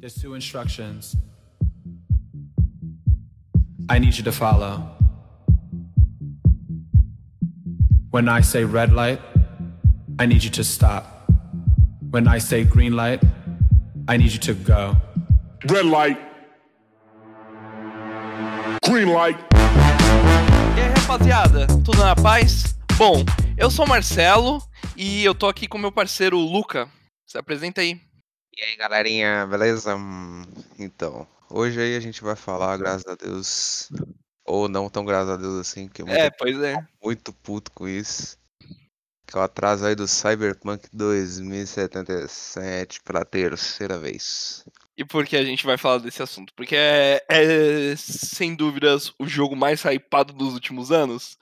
There's two instructions I need you to follow. When I say red light, I need you to stop. When I say green light, I need you to go. Red light. Green light. E aí, rapaziada, tudo na paz? Bom, eu sou o Marcelo e eu tô aqui com meu parceiro Luca. Se apresenta aí. E aí, galerinha, beleza? Hum, Então, hoje aí a gente vai falar, graças a Deus, ou não tão graças a Deus assim, que eu É, pois é. muito puto com isso. Que é o atraso aí do Cyberpunk 2077 pela terceira vez. E por que a gente vai falar desse assunto? Porque é, é, sem dúvidas, o jogo mais hypado dos últimos anos?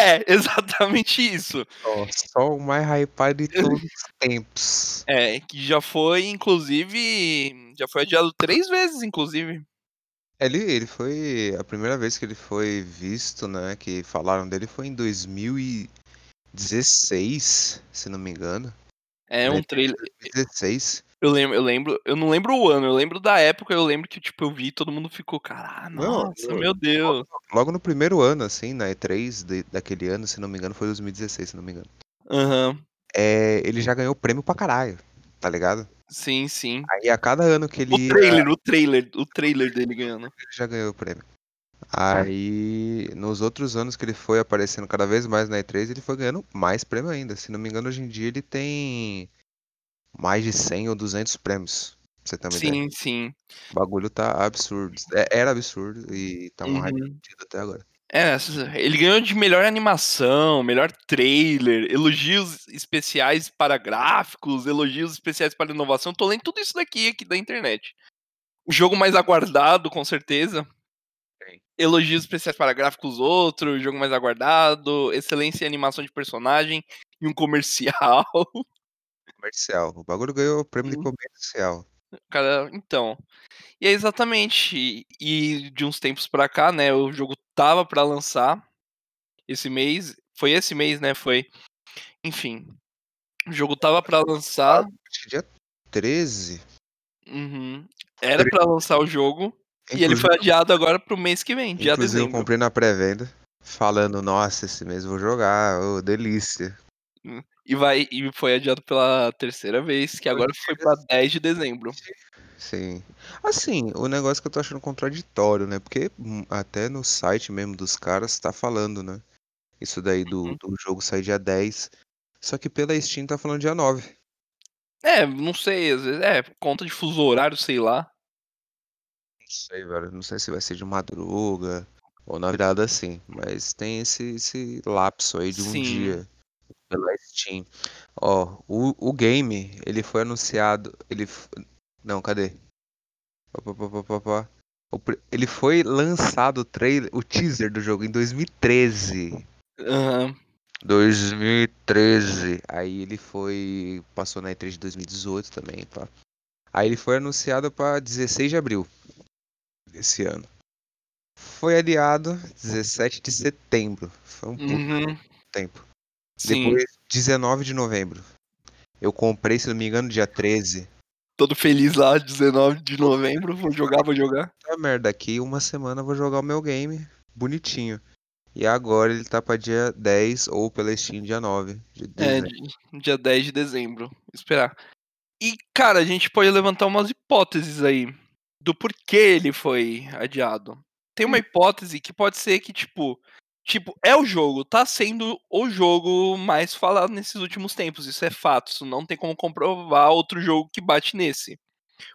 É, exatamente isso. Ó, Só o mais hypado de todos os tempos. É, que já foi, inclusive, já foi adiado três vezes, inclusive. Ele, ele foi. A primeira vez que ele foi visto, né? Que falaram dele foi em 2016, se não me engano. É um Né? trailer. 2016. Eu lembro, eu lembro, eu não lembro o ano, eu lembro da época, eu lembro que, tipo, eu vi e todo mundo ficou, caralho, Não, nossa, eu- meu Deus. Logo no primeiro ano, assim, na E3 de- daquele ano, se não me engano, foi 2016, se não me engano. Aham, É, ele já ganhou prêmio pra caralho, tá ligado? sim, sim. Aí a cada ano que ele O ia, trailer, o trailer, o trailer dele ganhando. ele já ganhou o prêmio. Aí, nos outros anos que ele foi aparecendo cada vez mais na E3, ele foi ganhando mais prêmio ainda. Se não me engano, hoje em dia ele tem mais de 100 ou 200 prêmios. Pra você uma ideia. Sim, sim. O bagulho tá absurdo. É- Era absurdo e tá um hype Uhum. até agora. É, ele ganhou de melhor animação, melhor trailer, elogios especiais para gráficos, elogios especiais para inovação. Tô lendo tudo isso daqui aqui da internet. O jogo mais aguardado, com certeza. Sim. Elogios especiais para gráficos, outro. Jogo mais aguardado. Excelência em animação de personagem e um comercial. Comercial. O bagulho ganhou o prêmio de Uhum. comercial. Cara, então. E é exatamente. E de uns tempos pra cá, né? O jogo tava pra lançar esse mês. Foi esse mês, né? Foi. Enfim. O jogo tava pra lançar. Acho que dia 13. uhum, Era pra lançar o jogo. E ele Inclusive- foi adiado agora pro mês que vem, dia Inclusive, eu dezembro. comprei na pré-venda, falando, nossa, esse mês eu vou jogar, ô, delícia. E, vai, e foi adiado pela terceira vez, que agora foi pra 10 de dezembro. Sim. Assim, o negócio que eu tô achando contraditório, né? Porque hum, até no site mesmo dos caras tá falando, né? Isso daí do, Uhum. do jogo sair dia 10. Só que pela Steam tá falando dia 9. É, não sei, às vezes. É, conta de fuso horário, sei lá. Não sei, velho. Não sei se vai ser de madruga ou na virada assim. Mas tem esse, esse lapso aí de um Sim. dia pela Steam. Ó, o, o game, ele foi anunciado. Ele. Não, cadê? Ele foi lançado o trailer, o teaser do jogo em 2013. Aham. 2013. Aí ele foi. Passou na E3 de 2018 também, pá. Aí ele foi anunciado para 16 de abril desse ano. Foi adiado 17 de setembro. Foi um puto Uhum. tempo. Sim. Depois, 19 de novembro. Eu comprei, se não me engano, dia 13. todo feliz lá, 19 de novembro, vou jogar, vou jogar. Ah, merda, daqui uma semana eu vou jogar o meu game bonitinho. E agora ele tá pra dia 10 ou pela Steam dia 9 de É, dezembro. dia 10 de dezembro, esperar. E, cara, a gente pode levantar umas hipóteses aí do porquê ele foi adiado. Tem uma hipótese que pode ser que, tipo, tipo, é o jogo, tá sendo o jogo mais falado nesses últimos tempos, isso é fato, isso não tem como comprovar outro jogo que bate nesse.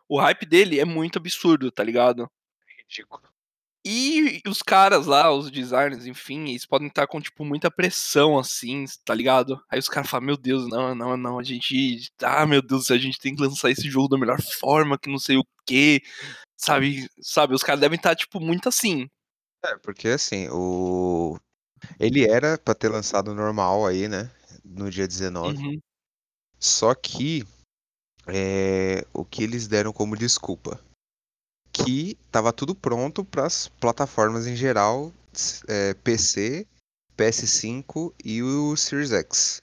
O hype dele é muito absurdo, tá ligado? Ridículo. E os caras lá, os designers, enfim, eles podem estar com, tipo, muita pressão, assim, tá ligado? Aí os caras falam, meu Deus, não, não, não, a gente. Ah, meu Deus, a gente tem que lançar esse jogo da melhor forma, que não sei o quê. Sabe, sabe, os caras devem estar, tipo, muito assim. É, porque assim, o. Ele era pra ter lançado normal aí, né? No dia 19. Uhum. Só que é, o que eles deram como desculpa? Que tava tudo pronto para as plataformas em geral, é, PC, PS5 e o Series X.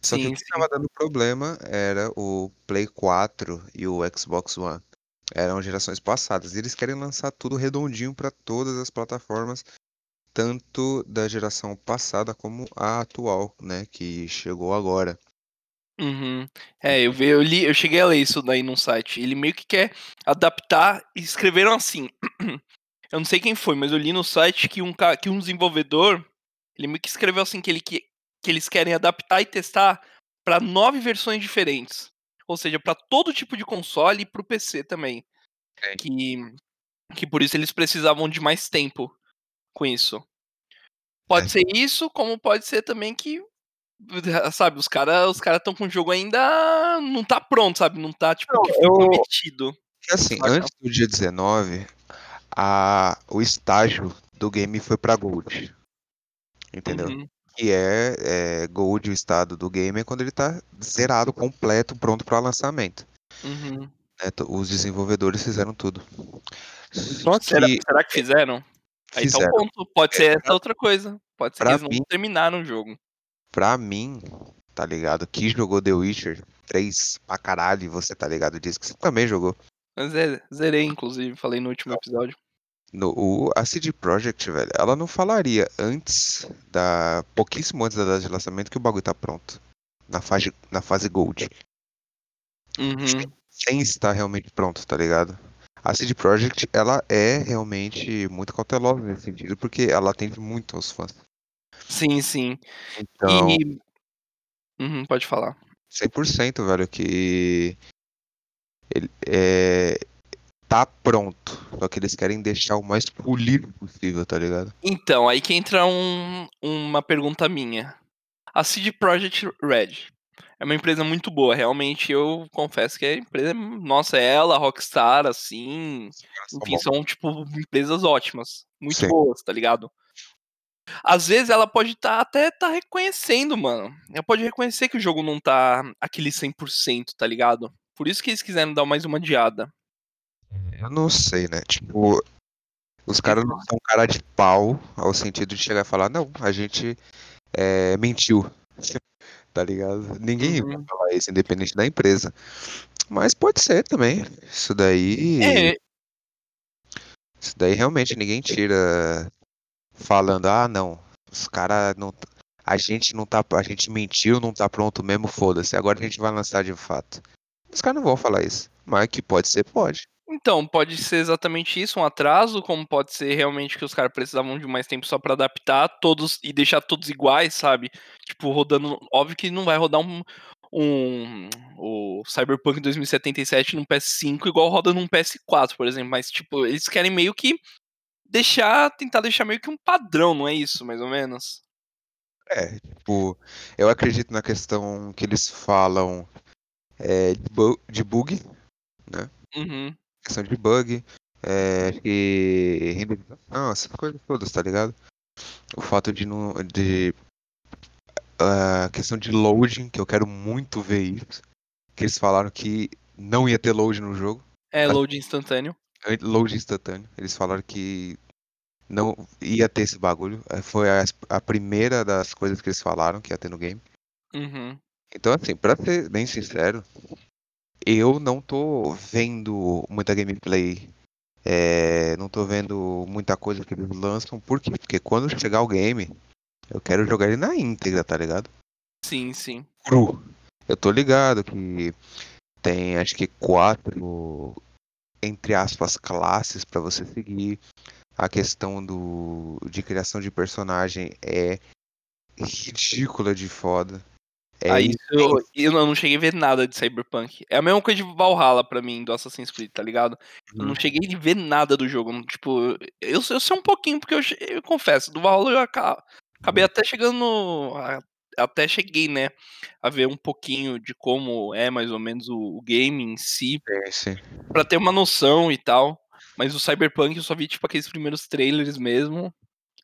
Só que Sim, o que sim. tava dando problema era o Play 4 e o Xbox One. Eram gerações passadas. E eles querem lançar tudo redondinho para todas as plataformas, tanto da geração passada como a atual, né? Que chegou agora. Uhum. É, eu, vi, eu li, eu cheguei a ler isso daí num site. Ele meio que quer adaptar e escreveram assim. eu não sei quem foi, mas eu li no site que um, que um desenvolvedor, ele meio que escreveu assim que, ele, que, que eles querem adaptar e testar para nove versões diferentes. Ou seja, para todo tipo de console e para o PC também. Sim. Que, que por isso eles precisavam de mais tempo com isso. Pode É. ser isso, como pode ser também que sabe, os caras os cara estão com o jogo ainda não tá pronto, sabe? Não tá tipo Não, eu- prometido. Assim, antes do dia 19, a, o estágio do game foi pra Gold. Entendeu? Uhum. Que é, é Gold, o estado do game, é quando ele tá zerado, completo, pronto para lançamento. Uhum. T- Os desenvolvedores fizeram tudo. Só que Será, será que fizeram? Aí tá o fizeram. ponto. Pode É, ser pra- essa outra coisa. Pode ser que eles não mim- terminaram o jogo. Pra mim, tá ligado? Que jogou The Witcher 3 pra caralho, e você tá ligado disso, que você também jogou. Mas é, zerei, inclusive, falei no último episódio. No, o, a CD Projekt, velho, ela não falaria antes da. pouquíssimo antes da data de lançamento que o bagulho tá pronto. Na fase, na fase Gold. Uhum. Sem estar realmente pronto, tá ligado? A CD Projekt, ela é realmente muito cautelosa nesse sentido, porque ela atende muito aos fãs. Sim, sim. Então, E. Uhum, pode falar. 100%, velho, que. Ele é. Tá pronto. Só que eles querem deixar o mais polido possível, tá ligado? Então, aí que entra um- uma pergunta minha. A CD Projekt Red é uma empresa muito boa, realmente eu confesso que a empresa, nossa, é ela, Rockstar, assim, enfim, são tipo empresas ótimas, muito Sim. boas, tá ligado? Às vezes ela pode tá, até tá reconhecendo, mano. Ela pode reconhecer que o jogo não tá aquele 100%, tá ligado? Por isso que eles quiseram dar mais uma adiada. Eu não sei, né? Tipo, os caras não são cara de pau ao sentido de chegar e falar, não, a gente é, mentiu. Tá ligado? Ninguém vai Uhum. falar isso, independente da empresa. Mas pode ser também. Isso daí. É, Isso daí realmente ninguém tira falando, ah, não, os caras não. A gente não tá. A gente mentiu, não tá pronto mesmo, foda-se. Agora a gente vai lançar de fato. Os caras não vão falar isso. Mas que pode ser, pode. Então, pode ser exatamente isso, um atraso, como pode ser realmente que os caras precisavam de mais tempo só pra adaptar todos e deixar todos iguais, sabe? Tipo, rodando. Óbvio que não vai rodar um. um o Cyberpunk 2077 num PS5 igual roda num PS4, por exemplo. Mas, tipo, eles querem meio que deixar. Tentar deixar meio que um padrão, não é isso, mais ou menos? É, tipo, eu acredito na questão que eles falam é, de, bu- de bug, Uhum. Questão de bug, é, e renderização, essas coisas todas, tá ligado? O fato de não. de. A questão de loading, que eu quero muito ver isso. Que eles falaram que não ia ter load no jogo. É, load instantâneo. an- Load instantâneo. Eles falaram que não ia ter esse bagulho. Eh, Foi a, a primeira das coisas que eles falaram que ia ter no game. Uhum. Então, assim, pra ser bem sincero, eu não tô vendo muita gameplay. é, não tô vendo muita coisa que eles lançam. Por quê? Porque quando chegar o game, eu quero jogar ele na íntegra, tá ligado? Sim, sim. Cru. Eu tô ligado que tem acho que quatro, entre aspas, classes pra você seguir. A questão do, de criação de personagem é ridícula de foda. É Aí isso, eu não não cheguei a ver nada de Cyberpunk. É a mesma coisa de Valhalla pra mim, do Assassin's Creed, tá ligado? Eu não cheguei a ver nada do jogo. Tipo, eu, eu sei um pouquinho, porque eu, eu confesso, do Valhalla eu aca- acabei até chegando. no- Até cheguei, né? A ver um pouquinho de como é mais ou menos o, o game em si, É, sim. pra ter uma noção e tal. Mas o Cyberpunk eu só vi, tipo, aqueles primeiros trailers mesmo.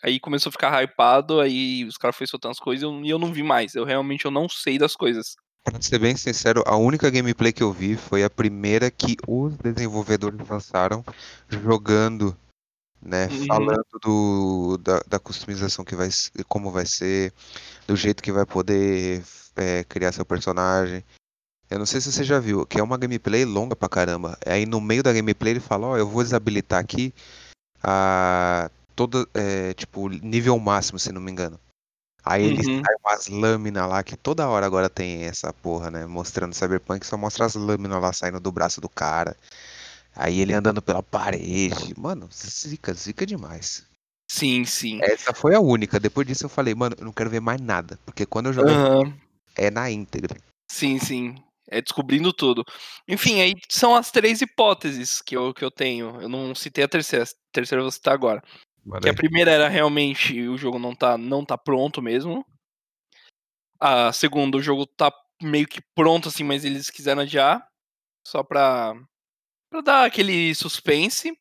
Aí começou a ficar hypado, aí os caras foram soltando as coisas e eu, e eu não vi mais. Eu realmente eu não sei das coisas. Pra ser bem sincero, a única gameplay que eu vi foi a primeira que os desenvolvedores lançaram jogando, né? Uhum. Falando do, da, da customização que vai ser, como vai ser, do jeito que vai poder é, criar seu personagem. Eu não sei se você já viu, que é uma gameplay longa pra caramba. Aí no meio da gameplay ele fala, ó, eu vou desabilitar aqui a toda, é, tipo, nível máximo, se não me engano. Aí ele Uhum. sai umas lâminas lá, que toda hora agora tem essa porra, né? Mostrando Cyberpunk, só mostra as lâminas lá saindo do braço do cara. Aí ele andando pela parede. Mano, zica, zica demais. Sim, sim. Essa foi a única. Depois disso eu falei, mano, eu não quero ver mais nada. Porque quando eu joguei Aham. é na íntegra. Sim, sim. É descobrindo tudo. Enfim, aí são as três hipóteses que eu, que eu tenho. Eu não citei a terceira. A terceira eu vou citar agora. Que a primeira era realmente o jogo não tá, não tá pronto mesmo. A segunda, o jogo tá meio que pronto, assim, mas eles quiseram adiar. Só pra, pra dar aquele suspense.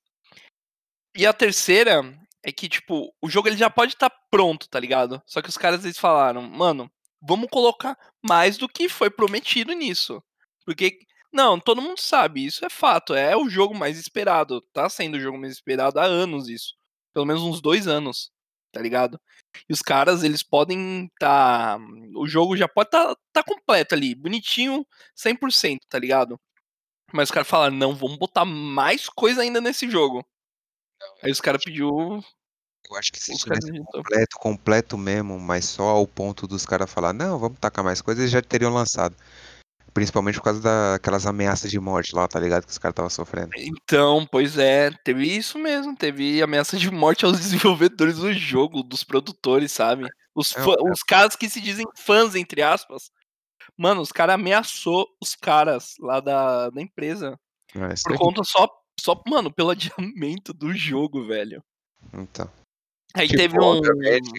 E a terceira é que, tipo, o jogo ele já pode estar pronto, tá ligado? Só que os caras eles falaram, mano, vamos colocar mais do que foi prometido nisso. Porque, não, todo mundo sabe, isso é fato. É o jogo mais esperado. Tá sendo o jogo mais esperado há anos isso. Pelo menos uns dois anos, tá ligado? E os caras, eles podem tá. O jogo já pode tá, tá completo ali, bonitinho, 100%, tá ligado? Mas os caras falaram, não, vamos botar mais coisa ainda nesse jogo. Aí os caras pediu. eu acho que se tivesse inventou. completo, completo mesmo, mas só ao ponto dos caras falar, não, vamos tacar mais coisas, eles já teriam lançado. Principalmente por causa daquelas ameaças de morte lá, tá ligado? Que os caras estavam sofrendo. Então, pois é, teve isso mesmo, teve ameaça de morte aos desenvolvedores do jogo, dos produtores, sabe? Os, É, é. os caras que se dizem fãs, entre aspas. Mano, os caras ameaçou os caras lá da, da empresa. É, Por conta só, só, mano, pelo adiamento do jogo, velho. Então. Aí Tipo, teve um.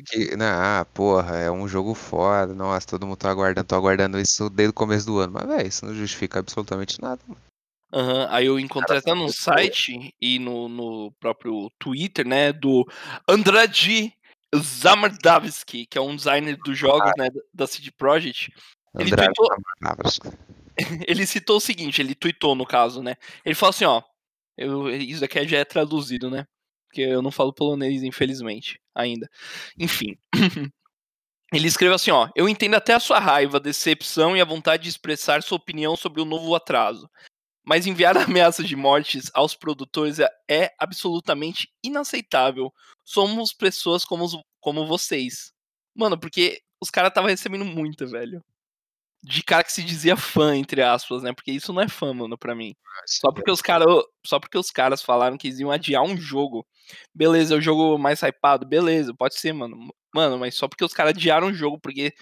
que, né, ah, porra, é um jogo foda, nossa, todo mundo tá aguardando, tô aguardando isso desde o começo do ano. Mas, velho, isso não justifica absolutamente nada, mano. Aham, Aí eu encontrei até no site e no, no próprio Twitter, né, do Andrade Zamardavski, que é um designer dos jogos, né, da- CD Projekt. Ele tweetou-. Ele citou o seguinte, ele tweetou no caso, né? Ele falou assim, ó, eu, isso aqui já é traduzido, né? Porque eu não falo polonês, infelizmente, ainda. Enfim. Ele escreveu assim, ó, eu entendo até a sua raiva, decepção e a vontade de expressar sua opinião sobre o novo atraso. Mas enviar ameaças de mortes aos produtores é, é absolutamente inaceitável. Somos pessoas como, os- como vocês. Mano, porque os caras estavam recebendo muita, velho. De cara que se dizia fã, entre aspas, né? Porque isso não é fã, mano, pra mim. Só porque os caras, só porque os caras falaram que eles iam adiar um jogo. Beleza, é o jogo mais hypado, beleza, pode ser, mano. Mano, mas só porque os caras adiaram o jogo, porque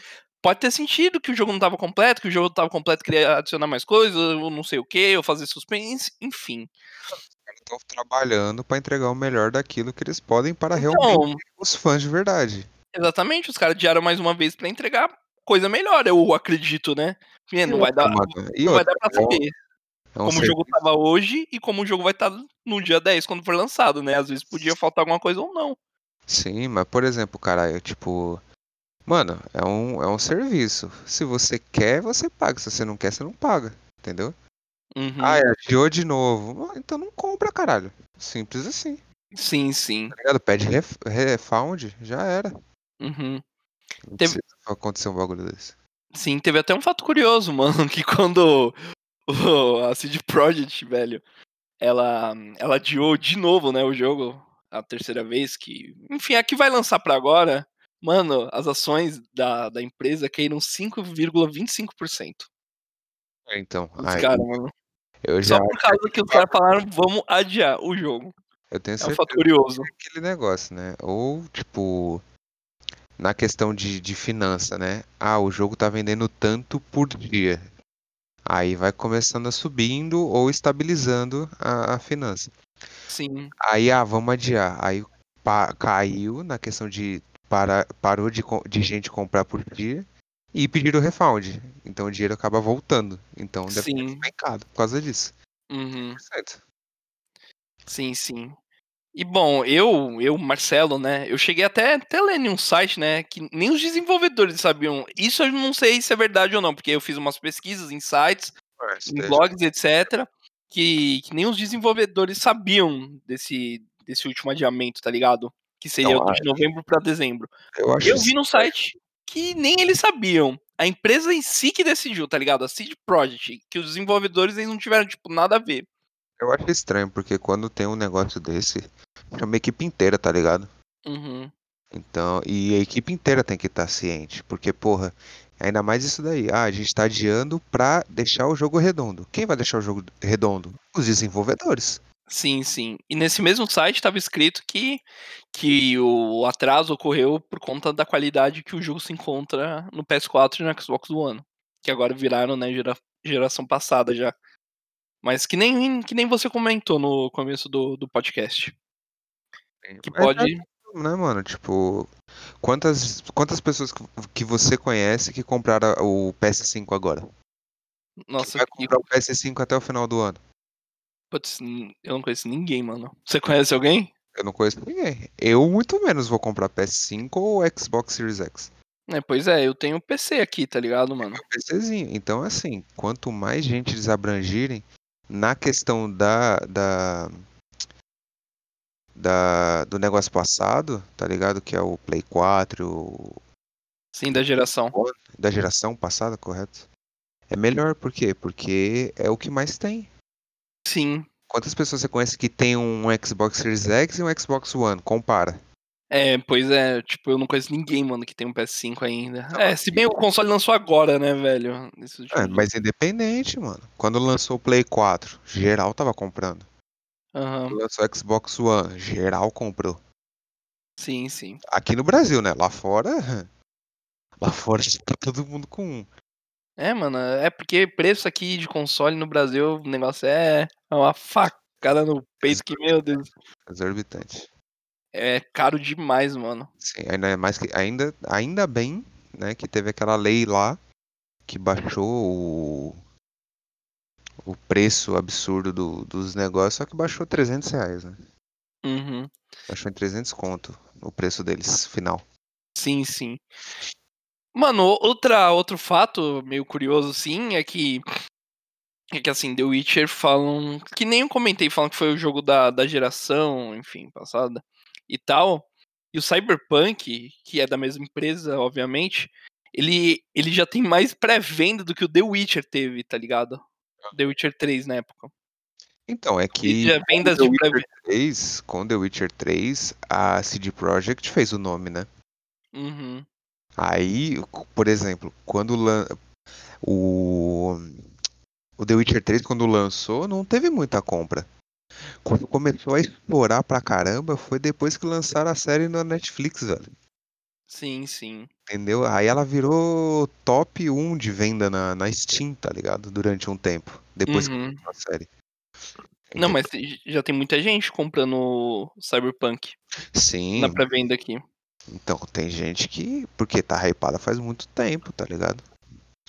pode ter sentido que o jogo não tava completo, que o jogo tava completo, queria adicionar mais coisas, ou não sei o que, ou fazer suspense, enfim. Estão trabalhando pra entregar o melhor daquilo que eles podem para realmente Então, os fãs de verdade. exatamente, os caras adiaram mais uma vez pra entregar coisa melhor, eu acredito, né? Porque não vai dar, não vai dar pra é saber é como o jogo tava hoje e como o jogo vai estar no dia 10 quando for lançado, né? Às vezes podia faltar alguma coisa ou não. Sim, mas por exemplo, caralho, tipo. Mano, é um, é um serviço. Se você quer, você paga. Se você não quer, você não paga. Entendeu? Uhum. Ah, é, adiou de novo. Ah, Então não compra, caralho. Simples assim. Sim, sim. Tá ligado? Pede ref, refund, já era. Uhum. Teve- precisa acontecer um bagulho desse. Sim, teve até um fato curioso, mano, que quando o- a CD Projekt, velho, ela, ela adiou de novo, né, o jogo, a terceira vez, que, enfim, a que vai lançar pra agora, mano, as ações da, da empresa caíram 5,25%. É, Então, Os aí, caras, mano. eu já. Só por causa que os caras falaram, vamos adiar o jogo. Eu tenho É um certeza fato curioso. que é aquele negócio, né? Ou, tipo. Na questão de, de finança, né? Ah, o jogo tá vendendo tanto por dia. Aí vai começando a subindo ou estabilizando a, a finança. Sim, Aí, ah, vamos adiar. Aí pa- caiu na questão de para, parou de, de gente comprar por dia e pediram refund. Então o dinheiro acaba voltando. Então deve ter sim. despencado por causa disso. Uhum. Certo. Sim, sim. E bom, eu, eu, Marcelo, né? Eu cheguei até, até ler em um site, né? Que nem os desenvolvedores sabiam. Isso eu não sei se é verdade ou não, porque eu fiz umas pesquisas em sites, em blogs, etc. Que, que nem os desenvolvedores sabiam desse, desse último adiamento, tá ligado? Que seria Então, de novembro pra dezembro. Eu acho Eu vi no site que nem eles sabiam. a empresa em si que decidiu, tá ligado? A CD Projekt, que os desenvolvedores eles não tiveram, tipo, nada a ver. Eu acho estranho, porque quando tem um negócio desse, chama a equipe inteira, tá ligado? Uhum. Então, e a equipe inteira tem que estar ciente, porque, porra, ainda mais isso daí. Ah, a gente tá adiando pra deixar o jogo redondo. Quem vai deixar o jogo redondo? Os desenvolvedores. Sim, sim. E nesse mesmo site estava escrito que, que o atraso ocorreu por conta da qualidade que o jogo se encontra no PS4 e no Xbox One. Que agora viraram, né, gera, geração passada já. Mas que nem, que nem você comentou no começo do, do podcast. Que Mas pode. é, né, mano? Tipo, quantas, quantas pessoas que- que você conhece que compraram o PS5 agora? Nossa, Vai que- comprar o PS5 até o final do ano. putz, eu não conheço ninguém, mano. Você conhece alguém? Eu não conheço ninguém. Eu, muito menos, vou comprar PS5 ou Xbox Series X. É, pois é, eu tenho PC aqui, tá ligado, mano? PCzinho. Então, assim, quanto mais gente eles abrangirem na questão da, da, da do negócio passado, tá ligado? Que é o Play 4, o- Sim, da geração. da geração passada, correto? É melhor, por quê? Porque é o que mais tem. Sim. Quantas pessoas você conhece que tem um Xbox Series X e um Xbox One? Compara. É, pois é, tipo, eu não conheço ninguém, mano, que tem um PS5 ainda. É, se bem o console lançou agora, né, velho? Último É, dia. mas independente, mano. Quando lançou o Play 4, geral tava comprando. Aham, Quando lançou o Xbox One, geral comprou. Sim, sim. Aqui no Brasil, né? Lá fora. Lá fora tá todo mundo com um. É, mano, é porque preço aqui de console no Brasil, o negócio é uma facada no peito que, meu Deus, exorbitante. É caro demais, mano. Sim, ainda é mais que. Ainda, ainda bem, né, que teve aquela lei lá que baixou o. O preço absurdo do- dos negócios, só que baixou 300 reais, né? Uhum. Baixou em 300 conto o preço deles final. Sim, sim. Mano, outra, outro fato meio curioso, sim, é que. É que assim, The Witcher falam. Que nem eu comentei, falam que foi o jogo da, da geração, enfim, passada e tal. E o Cyberpunk, que é da mesma empresa, obviamente, ele, ele já tem mais pré-venda do que o The Witcher teve, tá ligado? The Witcher 3 na época. Então, é que já vendas The de Witcher pré 3, com The Witcher 3, a CD Projekt fez o nome, né? Uhum. Aí, por exemplo, quando lan... o o The Witcher 3 quando lançou, não teve muita compra. Quando começou a explorar pra caramba, foi depois que lançaram a série na Netflix, velho. Sim, sim. Entendeu? Aí ela virou top 1 de venda na, na Steam, tá ligado? Durante um tempo. Depois que Uhum. lançou a série. Não, mas já tem muita gente comprando Cyberpunk Sim, na pré-venda aqui. então tem gente que. Porque tá hypada faz muito tempo, tá ligado?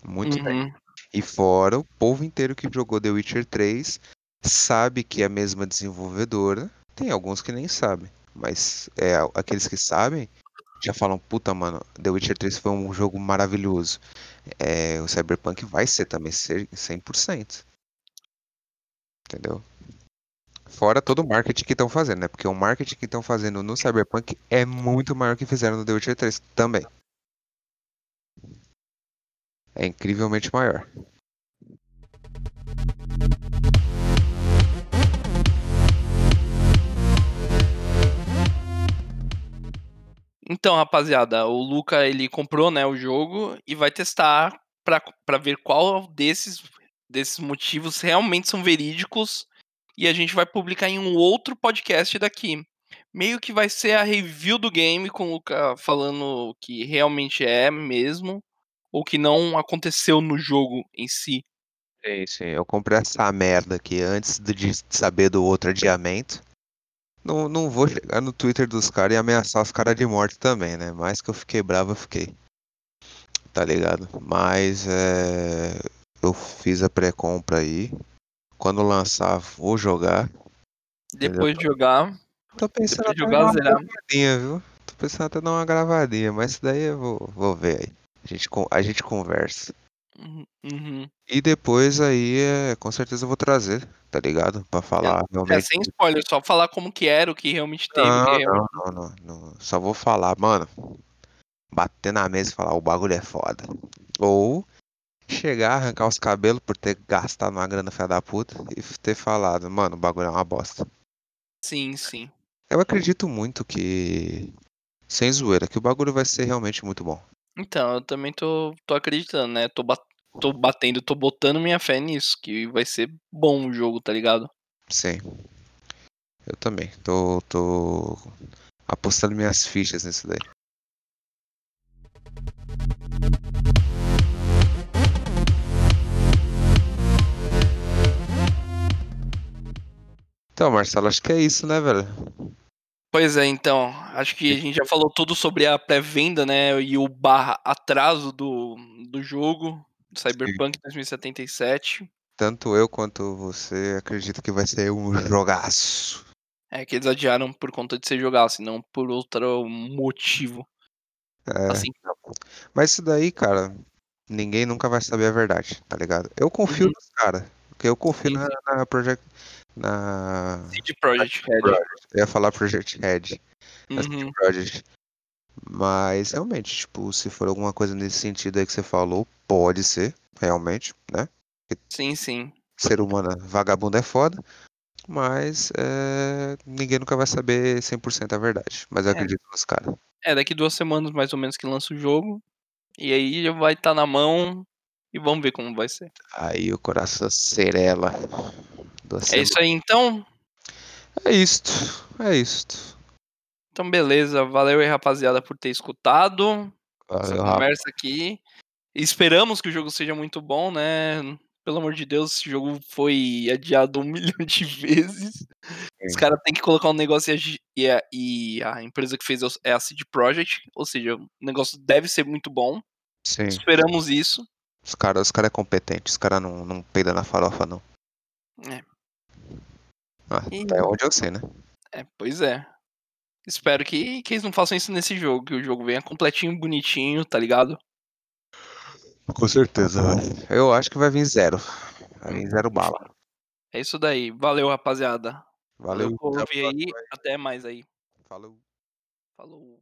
Muito tempo. Uhum. E fora o povo inteiro que jogou The Witcher 3 sabe que é a mesma desenvolvedora. Tem alguns que nem sabem. Mas é, aqueles que sabem já falam, puta, mano, The Witcher 3 foi um jogo maravilhoso. É, o Cyberpunk vai ser também ser 100%. Entendeu? Fora todo o marketing que estão fazendo, né? Porque o marketing que estão fazendo no Cyberpunk é muito maior que fizeram no The Witcher 3 também. É incrivelmente maior. Então, rapaziada, o Luca ele comprou, né, o jogo e vai testar pra ver qual desses desses motivos realmente são verídicos e a gente vai publicar em um outro podcast daqui. Meio que vai ser a review do game com o Luca falando que realmente é mesmo ou que não aconteceu no jogo em si. Sim, sim. Eu comprei essa merda aqui antes de saber do outro adiamento. Não, não vou chegar no Twitter dos caras e ameaçar os caras de morte também, né? Mais que eu fiquei bravo, eu fiquei. Tá ligado? Mas é. Eu fiz a pré-compra aí. Quando lançar, vou jogar. Depois de jogar, Tô pensando até jogar, uma zerar. gravadinha, viu? Tô pensando até dar uma gravadinha, mas isso daí eu vou, vou ver aí. A gente, a gente conversa. Uhum, Uhum. E depois aí, é, com certeza eu vou trazer, tá ligado? Pra falar É, realmente. sem spoiler, só falar como que era, o que realmente teve. Não, que não, não, não, não. Só vou falar, mano. bater na mesa e falar o bagulho é foda. Ou chegar, arrancar os cabelos por ter gastado uma grana filha da puta e ter falado, mano, o bagulho é uma bosta. Sim, sim. Eu acredito muito que. Sem zoeira, que o bagulho vai ser realmente muito bom. Então, eu também tô, tô acreditando, né? Tô, tô batendo, tô botando minha fé nisso, que vai ser bom o jogo, tá ligado? Sim. Eu também. Tô, tô apostando minhas fichas nisso daí. Então, Marcelo, acho que é isso, né, velho? Pois é, então, acho que a gente já falou tudo sobre a pré-venda, né? E o barra atraso do, do jogo, Cyberpunk 2077. Tanto eu quanto você acredito que vai ser um jogaço. É que eles adiaram por conta de ser jogaço, não por outro motivo. É, Assim, mas isso daí, cara, ninguém nunca vai saber a verdade, tá ligado? Eu confio Uhum. nos caras, porque eu confio Sim, na, sim. na Project. Na. CD Projekt Red. Eu ia falar Project CD Uhum. Projekt. Mas realmente, tipo, se for alguma coisa nesse sentido aí que você falou, pode ser, realmente, né? Sim, sim. Ser humano vagabundo é foda. Mas é, ninguém nunca vai saber 100% a verdade. Mas eu É. acredito nos caras. É, daqui duas semanas mais ou menos que lança o jogo. E aí já vai estar na mão e vamos ver como vai ser. Aí o coração serela. É isso aí então. É isto. É isto. Então beleza, valeu aí rapaziada por ter escutado essa Valeu, rapaz. conversa aqui. Esperamos que o jogo seja muito bom, né? Pelo amor de Deus, esse jogo foi adiado um milhão de vezes. Os Sim. caras têm que colocar um negócio e a, e a, e a empresa que fez é a CD Projekt, ou seja, o negócio deve ser muito bom. Sim. Esperamos isso. Os caras os cara é competentes. Os caras não, não peidam na farofa, não. É. Ah, E- até onde eu sei, né? É, pois é. Espero que, que eles não façam isso nesse jogo, que o jogo venha completinho, bonitinho, tá ligado? Com certeza, velho. Eu acho que vai vir zero. Vai vir zero bala. É isso daí. Valeu, rapaziada. Valeu. por até a ouvir aí. Até mais aí. Falou. Falou.